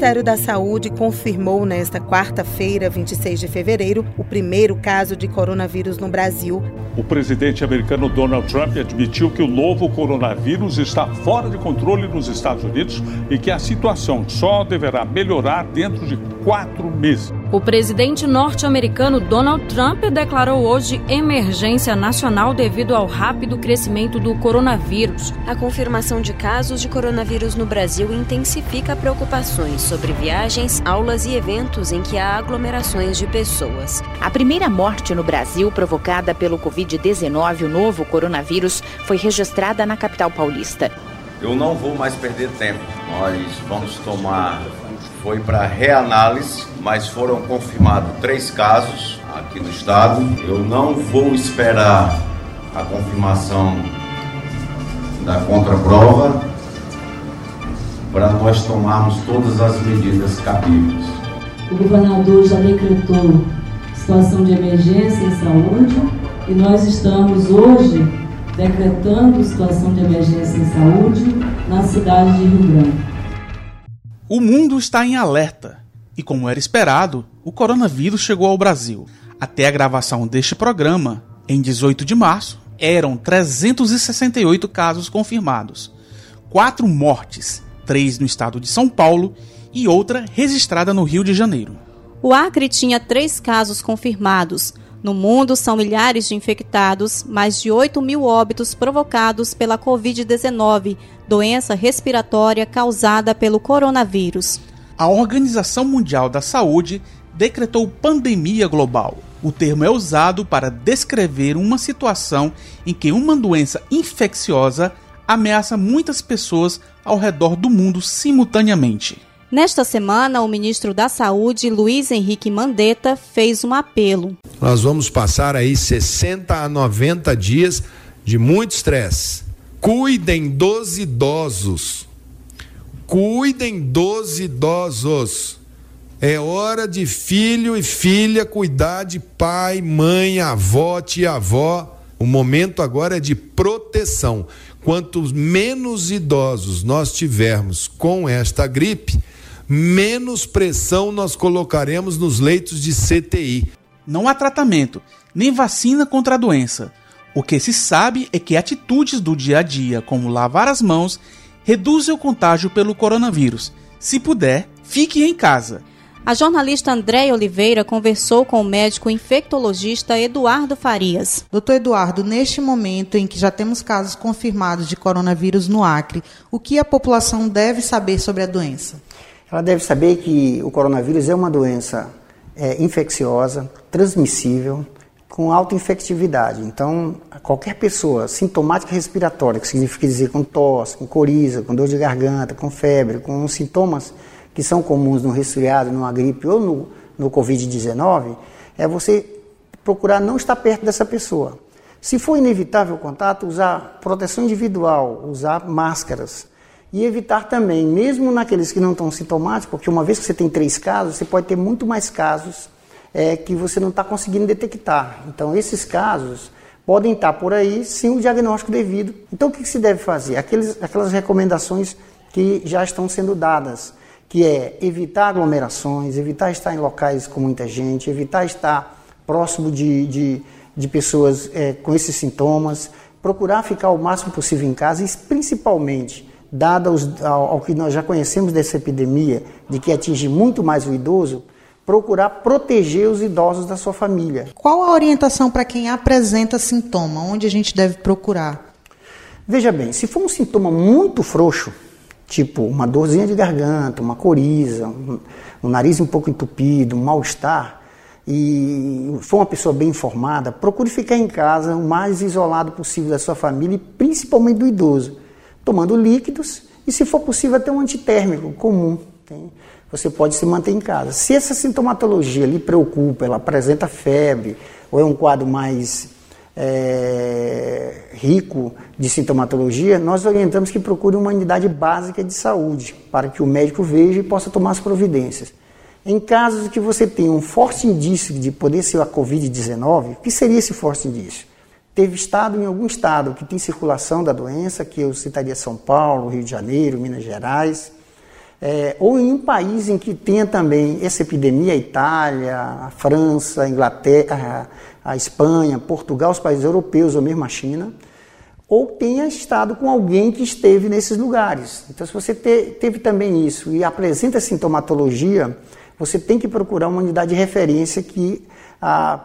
Ministério da Saúde confirmou nesta quarta-feira, 26 de fevereiro, o primeiro caso de coronavírus no Brasil. O presidente americano Donald Trump admitiu que o novo coronavírus está fora de controle nos Estados Unidos e que a situação só deverá melhorar dentro de quatro meses. O presidente norte-americano Donald Trump declarou hoje emergência nacional devido ao rápido crescimento do coronavírus. A confirmação de casos de coronavírus no Brasil intensifica preocupações sobre viagens, aulas e eventos em que há aglomerações de pessoas. A primeira morte no Brasil provocada pelo Covid-19, o novo coronavírus, foi registrada na capital paulista. Eu não vou mais perder tempo. Nós vamos tomar foi para reanálise, mas foram confirmados três casos aqui no estado. Eu não vou esperar a confirmação da contraprova para nós tomarmos todas as medidas cabíveis. O governador já decretou situação de emergência em saúde e nós estamos hoje decretando situação de emergência em saúde na cidade de Rio Branco. O mundo está em alerta e, como era esperado, o coronavírus chegou ao Brasil. Até a gravação deste programa, em 18 de março, eram 368 casos confirmados, quatro mortes, três no estado de São Paulo e outra registrada no Rio de Janeiro. O Acre tinha três casos confirmados. No mundo, são milhares de infectados, mais de 8 mil óbitos provocados pela Covid-19, doença respiratória causada pelo coronavírus. A Organização Mundial da Saúde decretou pandemia global. O termo é usado para descrever uma situação em que uma doença infecciosa ameaça muitas pessoas ao redor do mundo simultaneamente. Nesta semana, o ministro da Saúde, Luiz Henrique Mandetta, fez um apelo. Nós vamos passar aí 60 a 90 dias de muito estresse. Cuidem dos idosos. Cuidem dos idosos. É hora de filho e filha cuidar de pai, mãe, avó, tia-avó. O momento agora é de proteção. Quanto menos idosos nós tivermos com esta gripe, menos pressão nós colocaremos nos leitos de CTI. Não há tratamento, nem vacina contra a doença. O que se sabe é que atitudes do dia a dia, como lavar as mãos, reduzem o contágio pelo coronavírus. Se puder, fique em casa. A jornalista Andréia Oliveira conversou com o médico infectologista Eduardo Farias. Doutor Eduardo, neste momento em que já temos casos confirmados de coronavírus no Acre, o que a população deve saber sobre a doença? Ela deve saber que o coronavírus é uma doença é, infecciosa, transmissível, com alta infectividade. Então, qualquer pessoa sintomática respiratória, que significa dizer com tosse, com coriza, com dor de garganta, com febre, com sintomas que são comuns no resfriado, numa gripe ou no, no Covid-19, é você procurar não estar perto dessa pessoa. Se for inevitável o contato, usar proteção individual, usar máscaras, e evitar também, mesmo naqueles que não estão sintomáticos, porque uma vez que você tem três casos, você pode ter muito mais casos é, que você não está conseguindo detectar. Então, esses casos podem estar por aí sem o diagnóstico devido. Então, o que, que se deve fazer? Aqueles, aquelas recomendações que já estão sendo dadas, que é evitar aglomerações, evitar estar em locais com muita gente, evitar estar próximo de, de, de pessoas é, com esses sintomas, procurar ficar o máximo possível em casa e, principalmente, dado ao, ao que nós já conhecemos dessa epidemia, de que atinge muito mais o idoso, procurar proteger os idosos da sua família. Qual a orientação para quem apresenta sintoma? Onde a gente deve procurar? Veja bem, se for um sintoma muito frouxo, tipo uma dorzinha de garganta, uma coriza, um, um nariz um pouco entupido, um mal-estar, e for uma pessoa bem informada, procure ficar em casa o mais isolado possível da sua família e principalmente do idoso tomando líquidos e, se for possível, até um antitérmico comum. Tem? Você pode se manter em casa. Se essa sintomatologia lhe preocupa, ela apresenta febre ou é um quadro mais é, rico de sintomatologia, nós orientamos que procure uma unidade básica de saúde para que o médico veja e possa tomar as providências. Em casos que você tenha um forte indício de poder ser a Covid-19, o que seria esse forte indício? teve estado em algum estado que tem circulação da doença, que eu citaria São Paulo, Rio de Janeiro, Minas Gerais, é, ou em um país em que tenha também essa epidemia, a Itália, a França, a Inglaterra, a Espanha, Portugal, os países europeus ou mesmo a China, ou tenha estado com alguém que esteve nesses lugares. Então, se você te, teve também isso e apresenta sintomatologia, você tem que procurar uma unidade de referência que,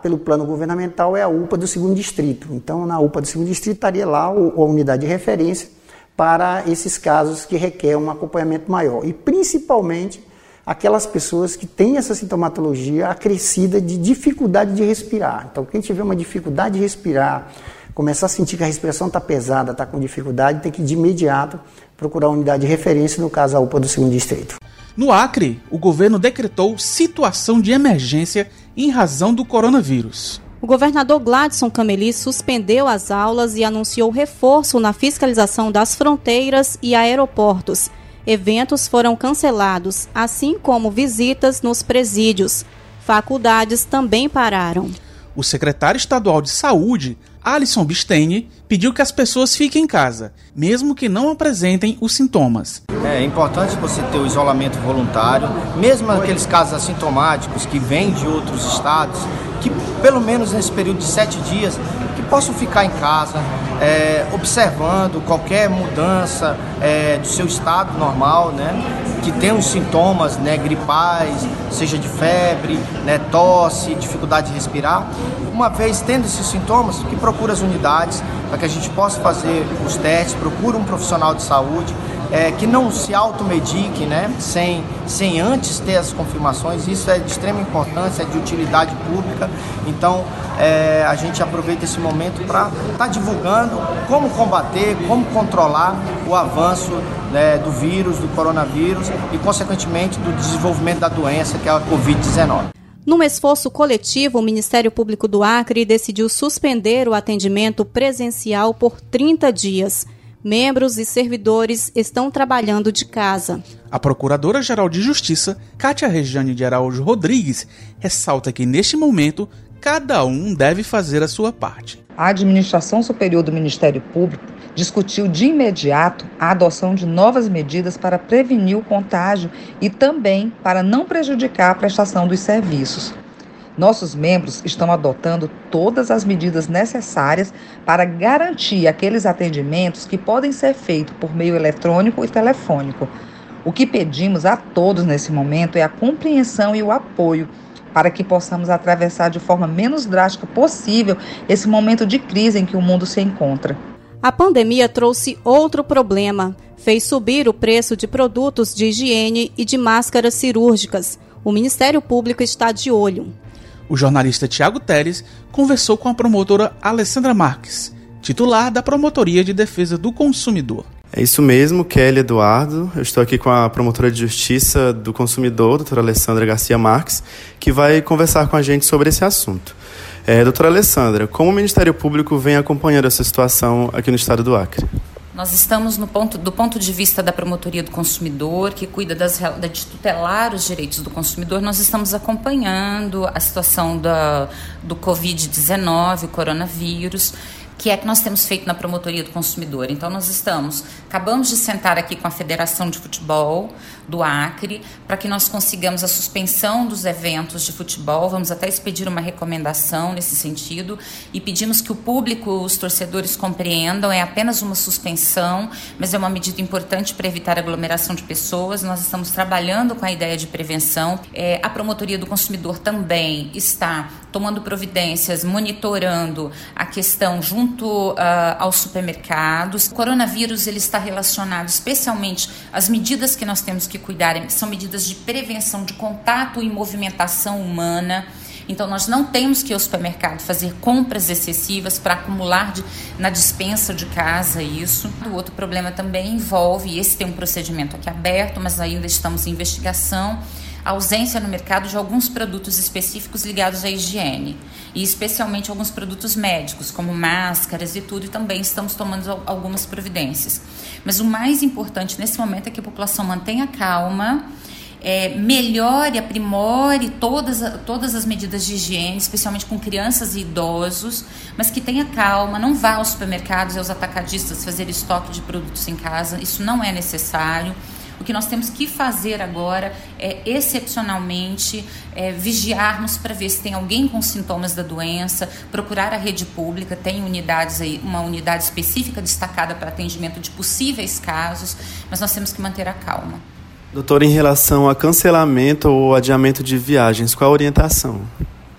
pelo plano governamental, é a UPA do segundo distrito. Então, na UPA do segundo distrito estaria lá a unidade de referência para esses casos que requerem um acompanhamento maior. E principalmente aquelas pessoas que têm essa sintomatologia acrescida de dificuldade de respirar. Então, quem tiver uma dificuldade de respirar, começar a sentir que a respiração está pesada, está com dificuldade, tem que de imediato procurar uma unidade de referência, no caso a UPA do segundo distrito. No Acre, o governo decretou situação de emergência em razão do coronavírus. O governador Gladson Cameli suspendeu as aulas e anunciou reforço na fiscalização das fronteiras e aeroportos. Eventos foram cancelados, assim como visitas nos presídios. Faculdades também pararam. O secretário estadual de Saúde, Alisson Bistene, pediu que as pessoas fiquem em casa, mesmo que não apresentem os sintomas. É importante você ter o isolamento voluntário, mesmo aqueles casos assintomáticos que vêm de outros estados, que pelo menos nesse período de sete dias, que possam ficar em casa, é, observando qualquer mudança é, do seu estado normal, né? Que tem os sintomas né, gripais, seja de febre, né, tosse, dificuldade de respirar. Uma vez tendo esses sintomas, que procura as unidades para que a gente possa fazer os testes, procura um profissional de saúde é, que não se automedique, né, sem, sem antes ter as confirmações. Isso é de extrema importância, é de utilidade pública. Então, é, a gente aproveita esse momento para estar tá divulgando como combater, como controlar o avanço né, do vírus, do coronavírus e, consequentemente, do desenvolvimento da doença, que é a Covid-19. Num esforço coletivo, o Ministério Público do Acre decidiu suspender o atendimento presencial por 30 dias membros e servidores estão trabalhando de casa. A Procuradora-Geral de Justiça, Cátia Regiane de Araújo Rodrigues, ressalta que neste momento cada um deve fazer a sua parte. A Administração Superior do Ministério Público discutiu de imediato a adoção de novas medidas para prevenir o contágio e também para não prejudicar a prestação dos serviços. Nossos membros estão adotando todas as medidas necessárias para garantir aqueles atendimentos que podem ser feitos por meio eletrônico e telefônico. O que pedimos a todos nesse momento é a compreensão e o apoio para que possamos atravessar de forma menos drástica possível esse momento de crise em que o mundo se encontra. A pandemia trouxe outro problema. Fez subir o preço de produtos de higiene e de máscaras cirúrgicas. O Ministério Público está de olho o jornalista Tiago Teles conversou com a promotora Alessandra Marques, titular da Promotoria de Defesa do Consumidor. É isso mesmo, Kelly Eduardo. Eu estou aqui com a promotora de Justiça do Consumidor, doutora Alessandra Garcia Marques, que vai conversar com a gente sobre esse assunto. É, doutora Alessandra, como o Ministério Público vem acompanhando essa situação aqui no estado do Acre? Nós estamos no ponto, do ponto de vista da promotoria do consumidor, que cuida das, de tutelar os direitos do consumidor, nós estamos acompanhando a situação da, do Covid-19, o coronavírus, que é que nós temos feito na promotoria do consumidor. Então, nós estamos, acabamos de sentar aqui com a Federação de Futebol do Acre, para que nós consigamos a suspensão dos eventos de futebol. Vamos até expedir uma recomendação nesse sentido e pedimos que o público, os torcedores compreendam, é apenas uma suspensão, mas é uma medida importante para evitar aglomeração de pessoas. Nós estamos trabalhando com a ideia de prevenção. É, a promotoria do consumidor também está tomando providências, monitorando a questão junto uh, aos supermercados. O coronavírus ele está relacionado especialmente às medidas que nós temos que cuidar, são medidas de prevenção de contato e movimentação humana. Então, nós não temos que ir ao supermercado fazer compras excessivas para acumular de, na dispensa de casa isso. O outro problema também envolve, esse tem um procedimento aqui aberto, mas ainda estamos em investigação, a ausência no mercado de alguns produtos específicos ligados à higiene, e especialmente alguns produtos médicos, como máscaras e tudo, e também estamos tomando algumas providências. Mas o mais importante nesse momento é que a população mantenha calma. É, melhore, aprimore todas, todas as medidas de higiene, especialmente com crianças e idosos, mas que tenha calma, não vá aos supermercados e aos atacadistas fazer estoque de produtos em casa, isso não é necessário O que nós temos que fazer agora é, excepcionalmente, é, vigiarmos para ver se tem alguém com sintomas da doença, procurar a rede pública, tem unidades aí, uma unidade específica destacada para atendimento de possíveis casos, mas nós temos que manter a calma. Doutor, em relação a cancelamento ou adiamento de viagens, qual a orientação?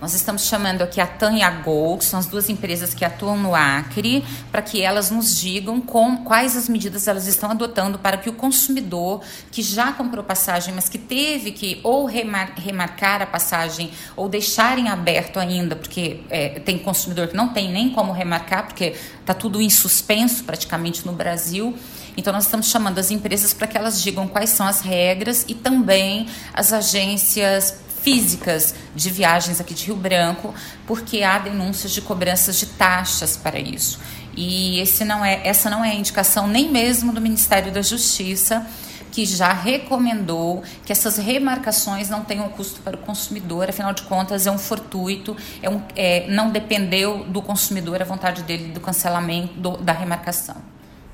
Nós estamos chamando aqui a TAN e a Gol, que são as duas empresas que atuam no Acre, para que elas nos digam com, quais as medidas elas estão adotando para que o consumidor que já comprou passagem, mas que teve que ou remar, remarcar a passagem ou deixar em aberto ainda, porque é, tem consumidor que não tem nem como remarcar, porque está tudo em suspenso praticamente no Brasil. Então, nós estamos chamando as empresas para que elas digam quais são as regras e também as agências físicas de viagens aqui de Rio Branco, porque há denúncias de cobranças de taxas para isso. E não é, essa não é a indicação nem mesmo do Ministério da Justiça, que já recomendou que essas remarcações não tenham custo para o consumidor, afinal de contas é um fortuito, é um, é, não dependeu do consumidor a vontade dele do cancelamento do, da remarcação.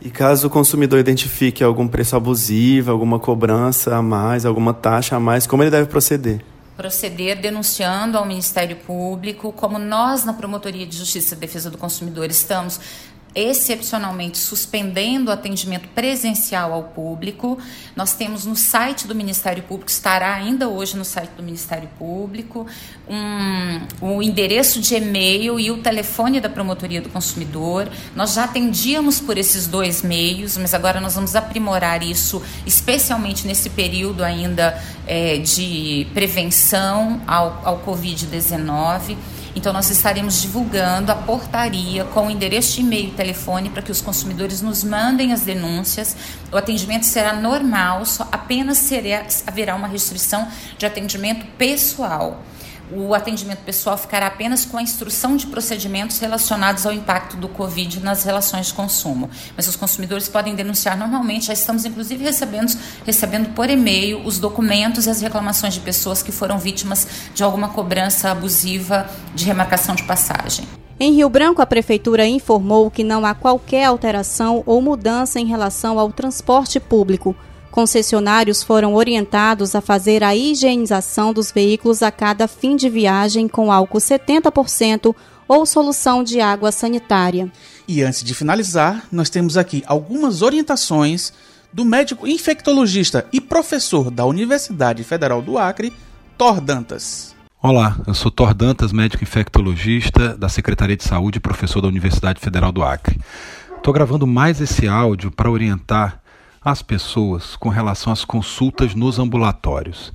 E caso o consumidor identifique algum preço abusivo, alguma cobrança a mais, alguma taxa a mais, como ele deve proceder? Proceder denunciando ao Ministério Público, como nós na Promotoria de Justiça e Defesa do Consumidor estamos excepcionalmente suspendendo o atendimento presencial ao público. Nós temos no site do Ministério Público, estará ainda hoje no site do Ministério Público, um, o endereço de e-mail e o telefone da Promotoria do Consumidor. Nós já atendíamos por esses dois meios, mas agora nós vamos aprimorar isso, especialmente nesse período ainda é, de prevenção ao, ao Covid-19. Então, nós estaremos divulgando a portaria com o endereço de e-mail e telefone para que os consumidores nos mandem as denúncias. O atendimento será normal, só apenas será, haverá uma restrição de atendimento pessoal o atendimento pessoal ficará apenas com a instrução de procedimentos relacionados ao impacto do Covid nas relações de consumo. Mas os consumidores podem denunciar normalmente, já estamos inclusive recebendo, recebendo por e-mail os documentos e as reclamações de pessoas que foram vítimas de alguma cobrança abusiva de remarcação de passagem. Em Rio Branco, a Prefeitura informou que não há qualquer alteração ou mudança em relação ao transporte público. Concessionários foram orientados a fazer a higienização dos veículos a cada fim de viagem com álcool 70% ou solução de água sanitária. E antes de finalizar, nós temos aqui algumas orientações do médico infectologista e professor da Universidade Federal do Acre, Thor Dantas. Olá, eu sou Thor Dantas, médico infectologista da Secretaria de Saúde e professor da Universidade Federal do Acre. Estou gravando mais esse áudio para orientar as pessoas com relação às consultas nos ambulatórios.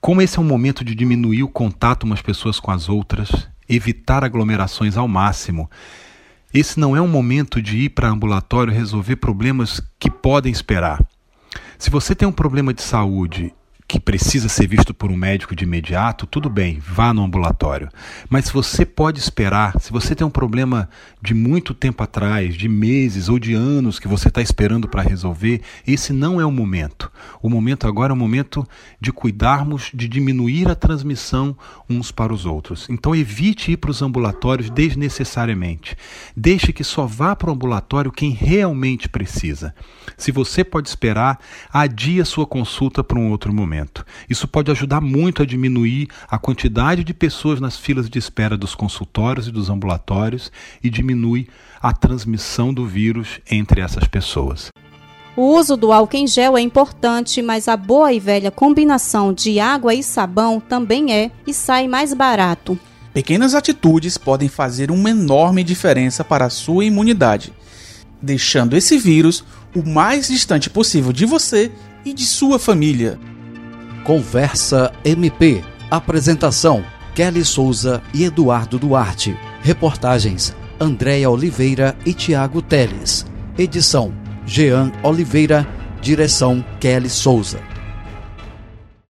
Como esse é um momento de diminuir o contato umas pessoas com as outras, evitar aglomerações ao máximo, esse não é um momento de ir para ambulatório resolver problemas que podem esperar. Se você tem um problema de saúde que precisa ser visto por um médico de imediato, tudo bem, vá no ambulatório. Mas se você pode esperar, se você tem um problema de muito tempo atrás, de meses ou de anos que você está esperando para resolver, esse não é o momento. O momento agora é o momento de cuidarmos de diminuir a transmissão uns para os outros. Então evite ir para os ambulatórios desnecessariamente. Deixe que só vá para o ambulatório quem realmente precisa. Se você pode esperar, adie a sua consulta para um outro momento. Isso pode ajudar muito a diminuir a quantidade de pessoas nas filas de espera dos consultórios e dos ambulatórios e diminui a transmissão do vírus entre essas pessoas. O uso do álcool em gel é importante, mas a boa e velha combinação de água e sabão também é e sai mais barato. Pequenas atitudes podem fazer uma enorme diferença para a sua imunidade, deixando esse vírus o mais distante possível de você e de sua família. Conversa MP. Apresentação: Kelly Souza e Eduardo Duarte. Reportagens: Andréia Oliveira e Tiago Teles. Edição: Jean Oliveira. Direção: Kelly Souza.